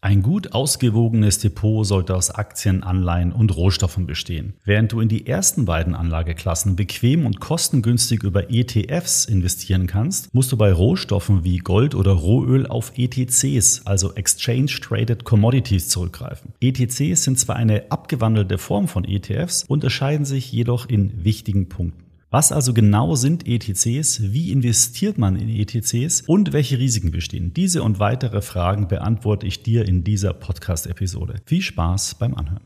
Ein gut ausgewogenes Depot sollte aus Aktien, Anleihen und Rohstoffen bestehen. Während du in die ersten beiden Anlageklassen bequem und kostengünstig über ETFs investieren kannst, musst du bei Rohstoffen wie Gold oder Rohöl auf ETCs, also Exchange Traded Commodities, zurückgreifen. ETCs sind zwar eine abgewandelte Form von ETFs, unterscheiden sich jedoch in wichtigen Punkten. Was also genau sind ETCs? Wie investiert man in ETCs? Und welche Risiken bestehen? Diese und weitere Fragen beantworte ich dir in dieser Podcast-Episode. Viel Spaß beim Anhören.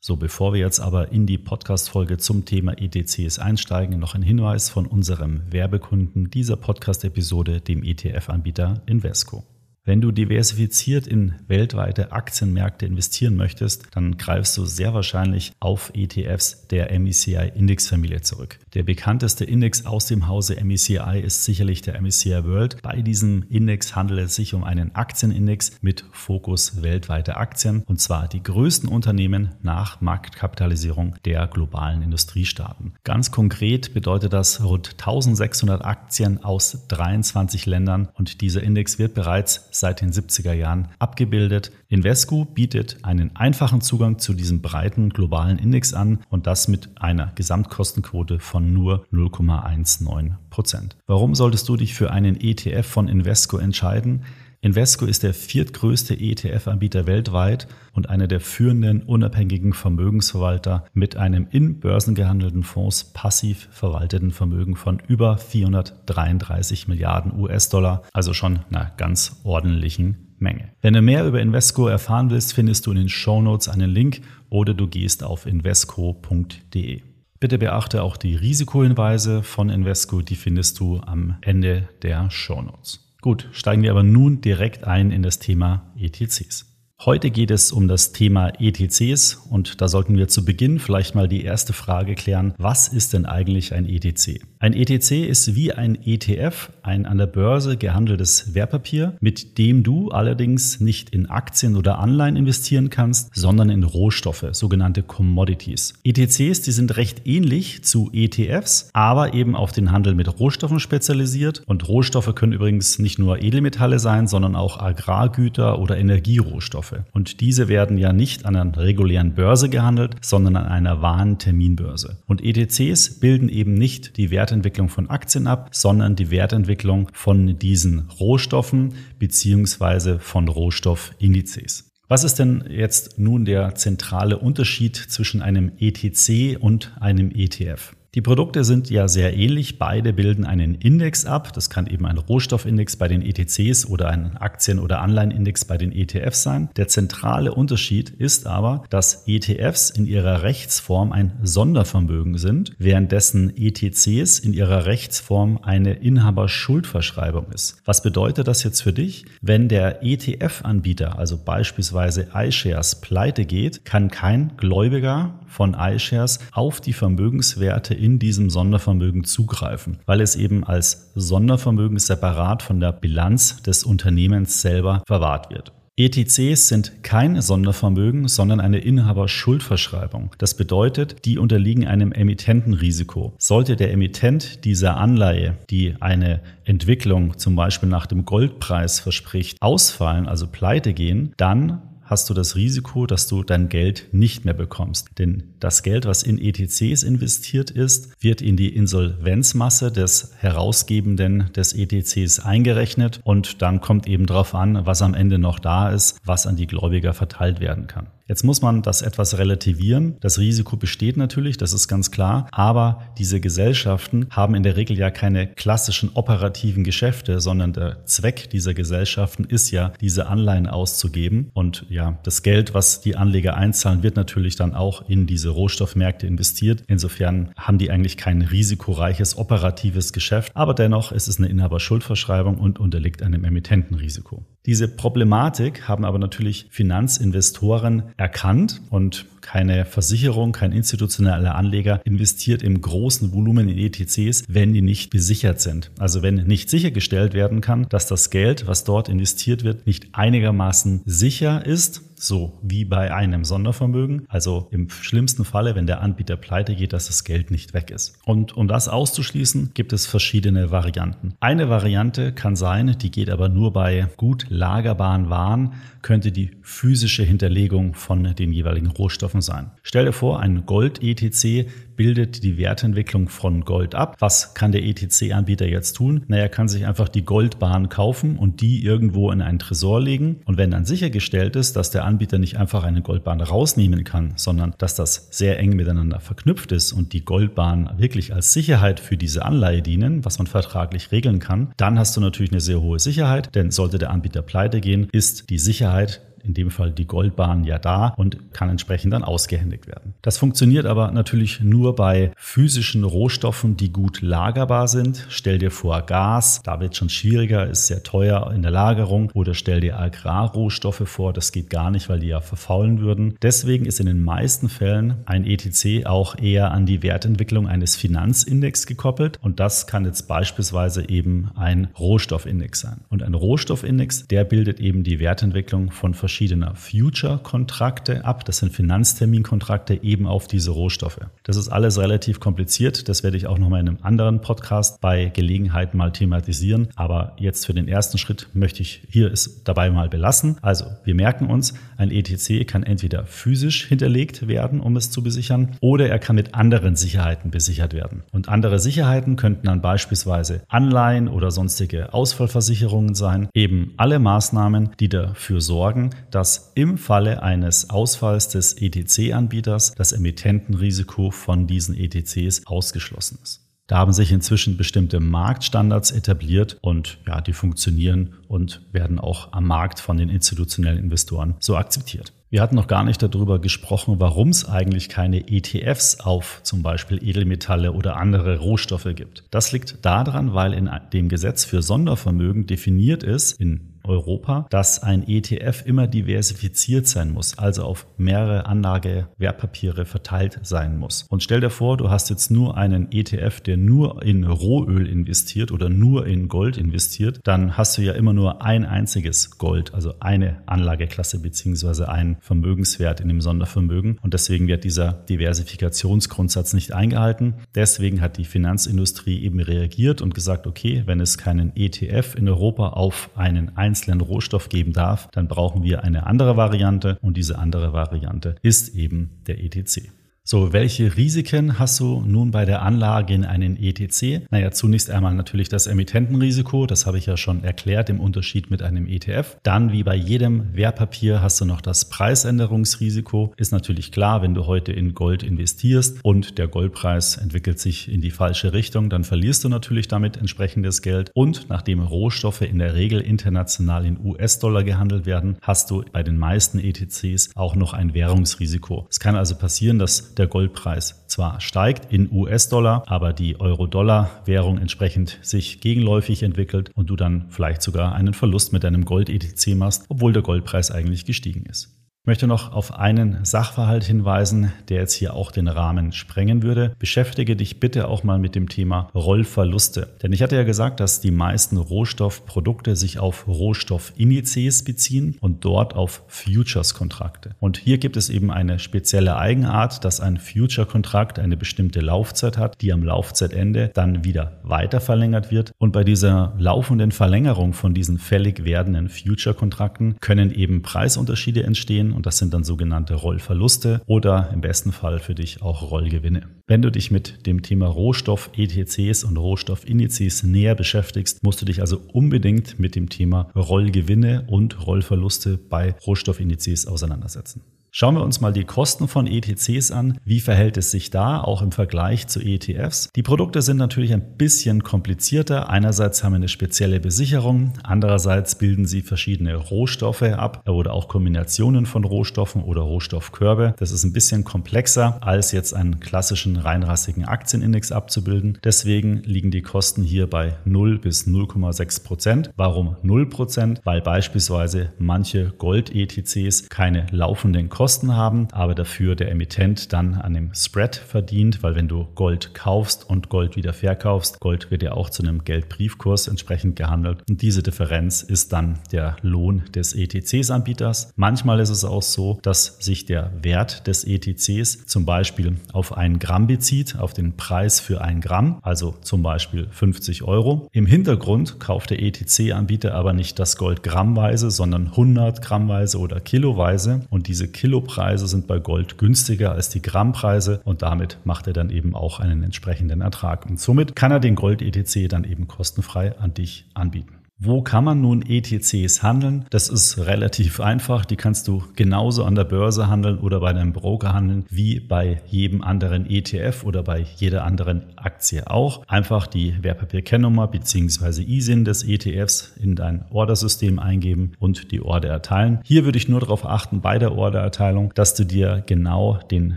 So, bevor wir jetzt aber in die Podcast-Folge zum Thema ETCs einsteigen, noch ein Hinweis von unserem Werbekunden dieser Podcast-Episode, dem ETF-Anbieter Invesco. Wenn du diversifiziert in weltweite Aktienmärkte investieren möchtest, dann greifst du sehr wahrscheinlich auf ETFs der MECI Indexfamilie zurück. Der bekannteste Index aus dem Hause MECI ist sicherlich der MECI World. Bei diesem Index handelt es sich um einen Aktienindex mit Fokus weltweite Aktien und zwar die größten Unternehmen nach Marktkapitalisierung der globalen Industriestaaten. Ganz konkret bedeutet das rund 1600 Aktien aus 23 Ländern und dieser Index wird bereits seit den 70er Jahren abgebildet. Invesco bietet einen einfachen Zugang zu diesem breiten globalen Index an und das mit einer Gesamtkostenquote von nur 0,19 Prozent. Warum solltest du dich für einen ETF von Invesco entscheiden? Invesco ist der viertgrößte ETF-Anbieter weltweit und einer der führenden unabhängigen Vermögensverwalter mit einem in Börsen gehandelten Fonds passiv verwalteten Vermögen von über 433 Milliarden US-Dollar, also schon einer ganz ordentlichen Menge. Wenn du mehr über Invesco erfahren willst, findest du in den Show Notes einen Link oder du gehst auf invesco.de. Bitte beachte auch die Risikohinweise von Invesco, die findest du am Ende der Show Notes. Gut, steigen wir aber nun direkt ein in das Thema ETCs. Heute geht es um das Thema ETCs und da sollten wir zu Beginn vielleicht mal die erste Frage klären, was ist denn eigentlich ein ETC? Ein ETC ist wie ein ETF, ein an der Börse gehandeltes Wertpapier, mit dem du allerdings nicht in Aktien oder Anleihen investieren kannst, sondern in Rohstoffe, sogenannte Commodities. ETCs, die sind recht ähnlich zu ETFs, aber eben auf den Handel mit Rohstoffen spezialisiert und Rohstoffe können übrigens nicht nur Edelmetalle sein, sondern auch Agrargüter oder Energierohstoffe. Rohstoffe. Und diese werden ja nicht an einer regulären Börse gehandelt, sondern an einer wahren Terminbörse. Und ETCs bilden eben nicht die Wertentwicklung von Aktien ab, sondern die Wertentwicklung von diesen Rohstoffen beziehungsweise von Rohstoffindizes. Was ist denn jetzt nun der zentrale Unterschied zwischen einem ETC und einem ETF? Die Produkte sind ja sehr ähnlich. Beide bilden einen Index ab. Das kann eben ein Rohstoffindex bei den ETCs oder ein Aktien- oder Anleihenindex bei den ETFs sein. Der zentrale Unterschied ist aber, dass ETFs in ihrer Rechtsform ein Sondervermögen sind, währenddessen ETCs in ihrer Rechtsform eine Inhaberschuldverschreibung ist. Was bedeutet das jetzt für dich? Wenn der ETF-Anbieter, also beispielsweise iShares, pleite geht, kann kein Gläubiger von iShares auf die Vermögenswerte in diesem Sondervermögen zugreifen, weil es eben als Sondervermögen separat von der Bilanz des Unternehmens selber verwahrt wird. ETCs sind kein Sondervermögen, sondern eine Inhaberschuldverschreibung. Das bedeutet, die unterliegen einem Emittentenrisiko. Sollte der Emittent dieser Anleihe, die eine Entwicklung zum Beispiel nach dem Goldpreis verspricht, ausfallen, also pleite gehen, dann hast du das Risiko, dass du dein Geld nicht mehr bekommst. Denn das Geld, was in ETCs investiert ist, wird in die Insolvenzmasse des Herausgebenden des ETCs eingerechnet und dann kommt eben darauf an, was am Ende noch da ist, was an die Gläubiger verteilt werden kann. Jetzt muss man das etwas relativieren. Das Risiko besteht natürlich, das ist ganz klar. Aber diese Gesellschaften haben in der Regel ja keine klassischen operativen Geschäfte, sondern der Zweck dieser Gesellschaften ist ja, diese Anleihen auszugeben. Und ja, das Geld, was die Anleger einzahlen, wird natürlich dann auch in diese Rohstoffmärkte investiert. Insofern haben die eigentlich kein risikoreiches operatives Geschäft. Aber dennoch ist es eine Inhaberschuldverschreibung und unterliegt einem Emittentenrisiko. Diese Problematik haben aber natürlich Finanzinvestoren erkannt und keine Versicherung, kein institutioneller Anleger investiert im großen Volumen in ETCs, wenn die nicht besichert sind. Also wenn nicht sichergestellt werden kann, dass das Geld, was dort investiert wird, nicht einigermaßen sicher ist, so wie bei einem Sondervermögen. Also im schlimmsten Falle, wenn der Anbieter pleite geht, dass das Geld nicht weg ist. Und um das auszuschließen, gibt es verschiedene Varianten. Eine Variante kann sein, die geht aber nur bei gut lagerbaren Waren, könnte die physische Hinterlegung von den jeweiligen Rohstoffen sein. Stell dir vor, ein Gold-ETC bildet die Wertentwicklung von Gold ab. Was kann der ETC-Anbieter jetzt tun? Na, er kann sich einfach die Goldbahn kaufen und die irgendwo in einen Tresor legen. Und wenn dann sichergestellt ist, dass der Anbieter nicht einfach eine Goldbahn rausnehmen kann, sondern dass das sehr eng miteinander verknüpft ist und die Goldbahn wirklich als Sicherheit für diese Anleihe dienen, was man vertraglich regeln kann, dann hast du natürlich eine sehr hohe Sicherheit, denn sollte der Anbieter pleite gehen, ist die Sicherheit in dem Fall die Goldbahn ja da und kann entsprechend dann ausgehändigt werden. Das funktioniert aber natürlich nur bei physischen Rohstoffen, die gut lagerbar sind. Stell dir vor Gas, da wird schon schwieriger, ist sehr teuer in der Lagerung oder stell dir Agrarrohstoffe vor, das geht gar nicht, weil die ja verfaulen würden. Deswegen ist in den meisten Fällen ein ETC auch eher an die Wertentwicklung eines Finanzindex gekoppelt und das kann jetzt beispielsweise eben ein Rohstoffindex sein. Und ein Rohstoffindex, der bildet eben die Wertentwicklung von verschiedenen verschiedener Future-Kontrakte ab. Das sind Finanzterminkontrakte eben auf diese Rohstoffe. Das ist alles relativ kompliziert. Das werde ich auch nochmal in einem anderen Podcast bei Gelegenheit mal thematisieren. Aber jetzt für den ersten Schritt möchte ich hier es dabei mal belassen. Also wir merken uns, ein ETC kann entweder physisch hinterlegt werden, um es zu besichern, oder er kann mit anderen Sicherheiten besichert werden. Und andere Sicherheiten könnten dann beispielsweise Anleihen oder sonstige Ausfallversicherungen sein. Eben alle Maßnahmen, die dafür sorgen, dass im Falle eines Ausfalls des ETC-Anbieters das Emittentenrisiko von diesen ETCs ausgeschlossen ist. Da haben sich inzwischen bestimmte Marktstandards etabliert und ja, die funktionieren und werden auch am Markt von den institutionellen Investoren so akzeptiert. Wir hatten noch gar nicht darüber gesprochen, warum es eigentlich keine ETFs auf zum Beispiel Edelmetalle oder andere Rohstoffe gibt. Das liegt daran, weil in dem Gesetz für Sondervermögen definiert ist, in Europa, dass ein ETF immer diversifiziert sein muss, also auf mehrere Anlagewertpapiere verteilt sein muss. Und stell dir vor, du hast jetzt nur einen ETF, der nur in Rohöl investiert oder nur in Gold investiert, dann hast du ja immer nur ein einziges Gold, also eine Anlageklasse beziehungsweise einen Vermögenswert in dem Sondervermögen. Und deswegen wird dieser Diversifikationsgrundsatz nicht eingehalten. Deswegen hat die Finanzindustrie eben reagiert und gesagt, okay, wenn es keinen ETF in Europa auf einen einzelnen Rohstoff geben darf, dann brauchen wir eine andere Variante und diese andere Variante ist eben der ETC. So, welche Risiken hast du nun bei der Anlage in einen ETC? Naja, zunächst einmal natürlich das Emittentenrisiko, das habe ich ja schon erklärt im Unterschied mit einem ETF. Dann, wie bei jedem Wertpapier, hast du noch das Preisänderungsrisiko. Ist natürlich klar, wenn du heute in Gold investierst und der Goldpreis entwickelt sich in die falsche Richtung, dann verlierst du natürlich damit entsprechendes Geld. Und nachdem Rohstoffe in der Regel international in US-Dollar gehandelt werden, hast du bei den meisten ETCs auch noch ein Währungsrisiko. Es kann also passieren, dass der Goldpreis zwar steigt in US-Dollar, aber die Euro-Dollar-Währung entsprechend sich gegenläufig entwickelt und du dann vielleicht sogar einen Verlust mit deinem Gold-ETC machst, obwohl der Goldpreis eigentlich gestiegen ist. Ich möchte noch auf einen Sachverhalt hinweisen, der jetzt hier auch den Rahmen sprengen würde. Beschäftige dich bitte auch mal mit dem Thema Rollverluste. Denn ich hatte ja gesagt, dass die meisten Rohstoffprodukte sich auf Rohstoffindizes beziehen und dort auf Futures-Kontrakte. Und hier gibt es eben eine spezielle Eigenart, dass ein Future-Kontrakt eine bestimmte Laufzeit hat, die am Laufzeitende dann wieder weiter verlängert wird. Und bei dieser laufenden Verlängerung von diesen fällig werdenden Future-Kontrakten können eben Preisunterschiede entstehen und das sind dann sogenannte Rollverluste oder im besten Fall für dich auch Rollgewinne. Wenn du dich mit dem Thema Rohstoff-ETCs und Rohstoffindizes näher beschäftigst, musst du dich also unbedingt mit dem Thema Rollgewinne und Rollverluste bei Rohstoffindizes auseinandersetzen. Schauen wir uns mal die Kosten von ETCs an. Wie verhält es sich da, auch im Vergleich zu ETFs? Die Produkte sind natürlich ein bisschen komplizierter. Einerseits haben wir eine spezielle Besicherung, andererseits bilden sie verschiedene Rohstoffe ab oder auch Kombinationen von Rohstoffen oder Rohstoffkörbe. Das ist ein bisschen komplexer, als jetzt einen klassischen reinrassigen Aktienindex abzubilden. Deswegen liegen die Kosten hier bei 0 bis 0,6 Prozent. Warum 0 Prozent? Weil beispielsweise manche Gold-ETCs keine laufenden Kosten Kosten haben, aber dafür der Emittent dann an dem Spread verdient, weil wenn du Gold kaufst und Gold wieder verkaufst, Gold wird ja auch zu einem Geldbriefkurs entsprechend gehandelt und diese Differenz ist dann der Lohn des ETCs-Anbieters. Manchmal ist es auch so, dass sich der Wert des ETCs zum Beispiel auf ein Gramm bezieht, auf den Preis für ein Gramm, also zum Beispiel 50 Euro. Im Hintergrund kauft der ETC-Anbieter aber nicht das Gold grammweise, sondern 100 grammweise oder kiloweise und diese Kilopreise sind bei Gold günstiger als die Grammpreise und damit macht er dann eben auch einen entsprechenden Ertrag. Und somit kann er den Gold-ETC dann eben kostenfrei an dich anbieten. Wo kann man nun ETCs handeln? Das ist relativ einfach. Die kannst du genauso an der Börse handeln oder bei einem Broker handeln wie bei jedem anderen ETF oder bei jeder anderen Aktie auch. Einfach die Wertpapierkennnummer bzw. ISIN des ETFs in dein Ordersystem eingeben und die Order erteilen. Hier würde ich nur darauf achten bei der Ordererteilung, dass du dir genau den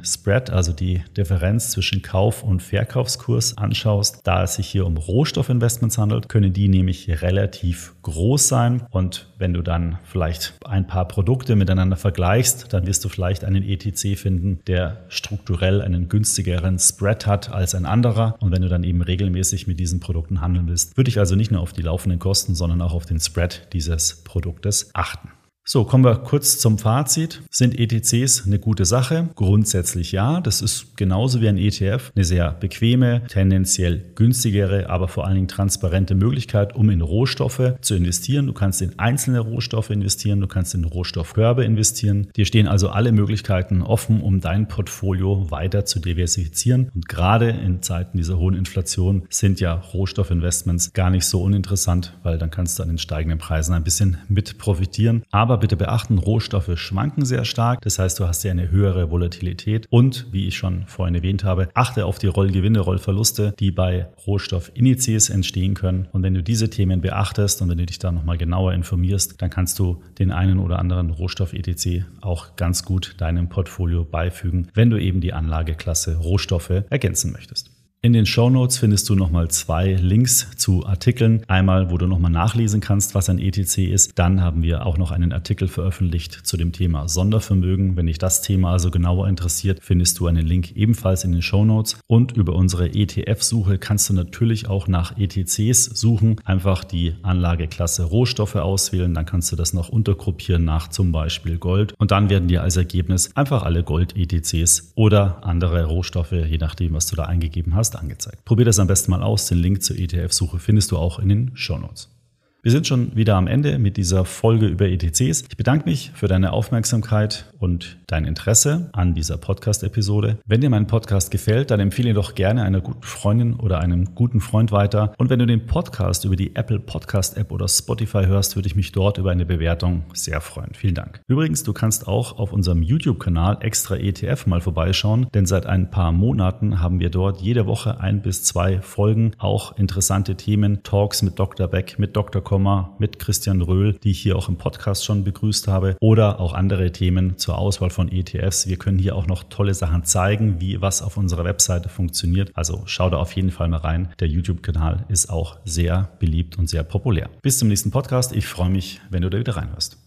Spread, also die Differenz zwischen Kauf- und Verkaufskurs anschaust. Da es sich hier um Rohstoffinvestments handelt, können die nämlich relativ relativ groß sein. Und wenn du dann vielleicht ein paar Produkte miteinander vergleichst, dann wirst du vielleicht einen ETC finden, der strukturell einen günstigeren Spread hat als ein anderer. Und wenn du dann eben regelmäßig mit diesen Produkten handeln willst, würde ich also nicht nur auf die laufenden Kosten, sondern auch auf den Spread dieses Produktes achten. So, kommen wir kurz zum Fazit. Sind ETCs eine gute Sache? Grundsätzlich ja. Das ist genauso wie ein ETF eine sehr bequeme, tendenziell günstigere, aber vor allen Dingen transparente Möglichkeit, um in Rohstoffe zu investieren. Du kannst in einzelne Rohstoffe investieren, du kannst in Rohstoffkörbe investieren. Dir stehen also alle Möglichkeiten offen, um dein Portfolio weiter zu diversifizieren. Und gerade in Zeiten dieser hohen Inflation sind ja Rohstoffinvestments gar nicht so uninteressant, weil dann kannst du an den steigenden Preisen ein bisschen mit profitieren. Aber aber bitte beachten, Rohstoffe schwanken sehr stark. Das heißt, du hast ja eine höhere Volatilität. Und wie ich schon vorhin erwähnt habe, achte auf die Rollgewinne, Rollverluste, die bei Rohstoffindizes entstehen können. Und wenn du diese Themen beachtest und wenn du dich da nochmal genauer informierst, dann kannst du den einen oder anderen Rohstoff-ETC auch ganz gut deinem Portfolio beifügen, wenn du eben die Anlageklasse Rohstoffe ergänzen möchtest. In den Show Notes findest du nochmal zwei Links zu Artikeln. Einmal, wo du nochmal nachlesen kannst, was ein ETC ist. Dann haben wir auch noch einen Artikel veröffentlicht zu dem Thema Sondervermögen. Wenn dich das Thema also genauer interessiert, findest du einen Link ebenfalls in den Show Notes. Und über unsere ETF-Suche kannst du natürlich auch nach ETCs suchen. Einfach die Anlageklasse Rohstoffe auswählen. Dann kannst du das noch untergruppieren nach zum Beispiel Gold. Und dann werden dir als Ergebnis einfach alle Gold-ETCs oder andere Rohstoffe, je nachdem, was du da eingegeben hast, angezeigt. Probier das am besten mal aus. Den Link zur ETF-Suche findest du auch in den Show Notes. Wir sind schon wieder am Ende mit dieser Folge über ETCs. Ich bedanke mich für deine Aufmerksamkeit und dein Interesse an dieser Podcast-Episode. Wenn dir mein Podcast gefällt, dann empfehle ihn doch gerne einer guten Freundin oder einem guten Freund weiter. Und wenn du den Podcast über die Apple Podcast App oder Spotify hörst, würde ich mich dort über eine Bewertung sehr freuen. Vielen Dank. Übrigens, du kannst auch auf unserem YouTube-Kanal Extra ETF mal vorbeischauen, denn seit ein paar Monaten haben wir dort jede Woche ein bis zwei Folgen, auch interessante Themen, Talks mit Dr. Beck, mit Dr. Komma mit Christian Röhl, die ich hier auch im Podcast schon begrüßt habe, oder auch andere Themen zur Auswahl von ETFs. Wir können hier auch noch tolle Sachen zeigen, wie was auf unserer Webseite funktioniert. Also schau da auf jeden Fall mal rein. Der YouTube-Kanal ist auch sehr beliebt und sehr populär. Bis zum nächsten Podcast. Ich freue mich, wenn du da wieder reinhörst.